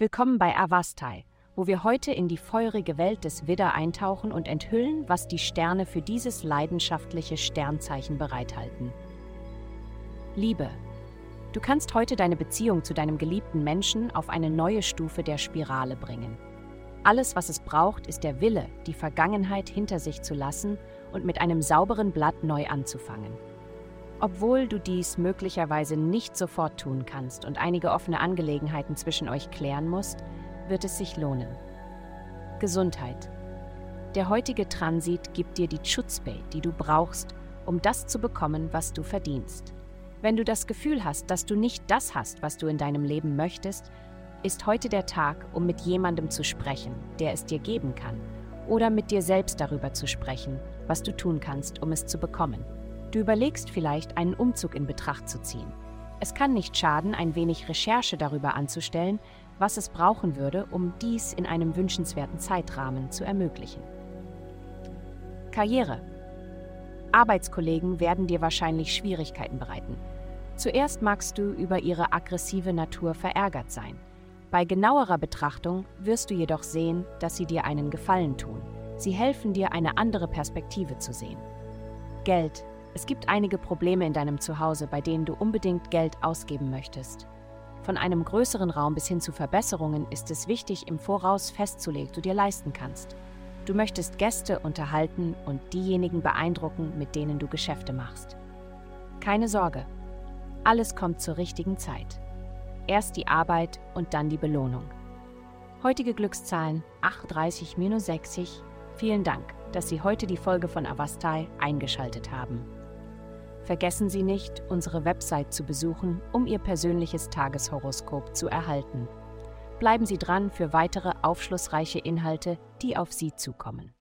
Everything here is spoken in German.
Willkommen bei Avastai, wo wir heute in die feurige Welt des Widder eintauchen und enthüllen, was die Sterne für dieses leidenschaftliche Sternzeichen bereithalten. Liebe. Du kannst heute deine Beziehung zu deinem geliebten Menschen auf eine neue Stufe der Spirale bringen. Alles, was es braucht, ist der Wille, die Vergangenheit hinter sich zu lassen und mit einem sauberen Blatt neu anzufangen. Obwohl du dies möglicherweise nicht sofort tun kannst und einige offene Angelegenheiten zwischen euch klären musst, wird es sich lohnen. Gesundheit. Der heutige Transit gibt dir die Schutzbay, die du brauchst, um das zu bekommen, was du verdienst. Wenn du das Gefühl hast, dass du nicht das hast, was du in deinem Leben möchtest, ist heute der Tag, um mit jemandem zu sprechen, der es dir geben kann, oder mit dir selbst darüber zu sprechen, was du tun kannst, um es zu bekommen. Du überlegst vielleicht, einen Umzug in Betracht zu ziehen. Es kann nicht schaden, ein wenig Recherche darüber anzustellen, was es brauchen würde, um dies in einem wünschenswerten Zeitrahmen zu ermöglichen. Karriere. Arbeitskollegen werden dir wahrscheinlich Schwierigkeiten bereiten. Zuerst magst du über ihre aggressive Natur verärgert sein. Bei genauerer Betrachtung wirst du jedoch sehen, dass sie dir einen Gefallen tun. Sie helfen dir, eine andere Perspektive zu sehen. Geld es gibt einige Probleme in deinem Zuhause, bei denen du unbedingt Geld ausgeben möchtest. Von einem größeren Raum bis hin zu Verbesserungen ist es wichtig, im Voraus festzulegen, du dir leisten kannst. Du möchtest Gäste unterhalten und diejenigen beeindrucken, mit denen du Geschäfte machst. Keine Sorge, alles kommt zur richtigen Zeit. Erst die Arbeit und dann die Belohnung. Heutige Glückszahlen 38-60. Vielen Dank, dass Sie heute die Folge von Avastai eingeschaltet haben. Vergessen Sie nicht, unsere Website zu besuchen, um Ihr persönliches Tageshoroskop zu erhalten. Bleiben Sie dran für weitere aufschlussreiche Inhalte, die auf Sie zukommen.